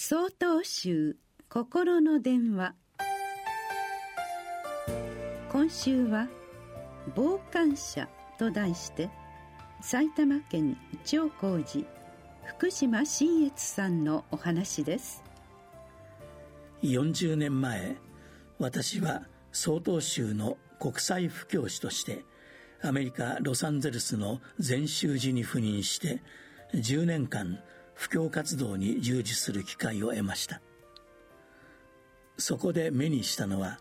総統集心の電話。今週は「傍観者」と題して埼玉県長光寺福島新越さんのお話です。40年前私は総統州の国際布教師としてアメリカ・ロサンゼルスの全州寺に赴任して10年間布教活動に従事する機会を得ました。そこで目にしたのは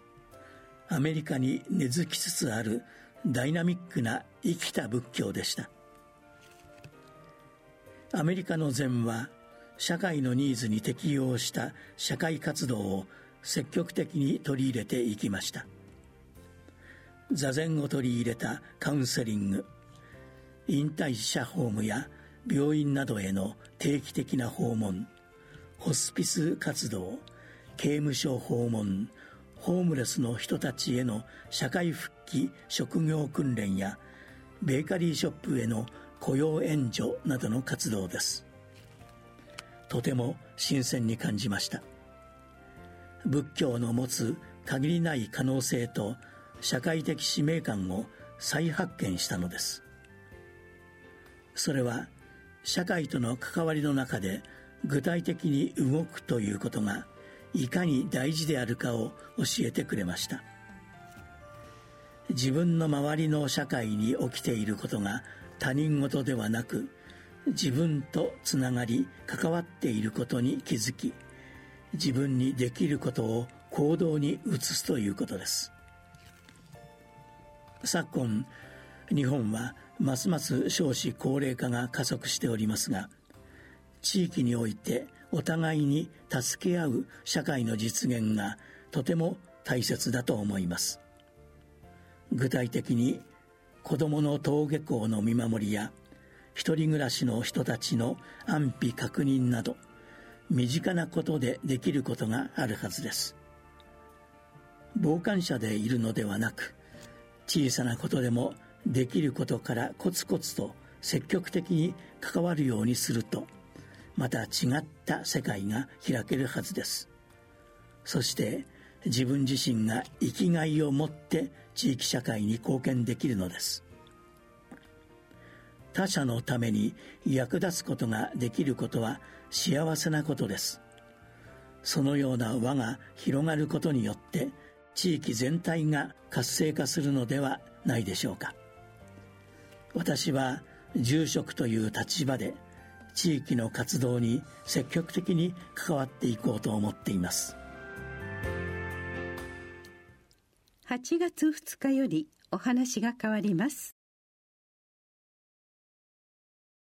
アメリカに根付きつつあるダイナミックな生きた仏教でした。アメリカの禅は社会のニーズに適応した社会活動を積極的に取り入れていきました。座禅を取り入れたカウンセリング引退者ホームや病院などへの定期的な訪問ホスピス活動刑務所訪問ホームレスの人たちへの社会復帰職業訓練やベーカリーショップへの雇用援助などの活動です。とても新鮮に感じました。仏教の持つ限りない可能性と社会的使命感を再発見したのです。それは社会との関わりの中で具体的に動くということがいかに大事であるかを教えてくれました。自分の周りの社会に起きていることが他人事ではなく自分とつながり関わっていることに気づき自分にできることを行動に移すということです。昨今日本はますます少子高齢化が加速しておりますが地域においてお互いに助け合う社会の実現がとても大切だと思います。具体的に子どもの登下校の見守りや一人暮らしの人たちの安否確認など身近なことでできることがあるはずです。傍観者でいるのではなく小さなことでもできることからコツコツと積極的に関わるようにするとまた違った世界が開けるはずです。そして自分自身が生きがいを持って地域社会に貢献できるのです。他者のために役立つことができることは幸せなことです。そのような輪が広がることによって地域全体が活性化するのではないでしょうか。私は住職という立場で地域の活動に積極的に関わっていこうと思っています。8月2日よりお話が変わります。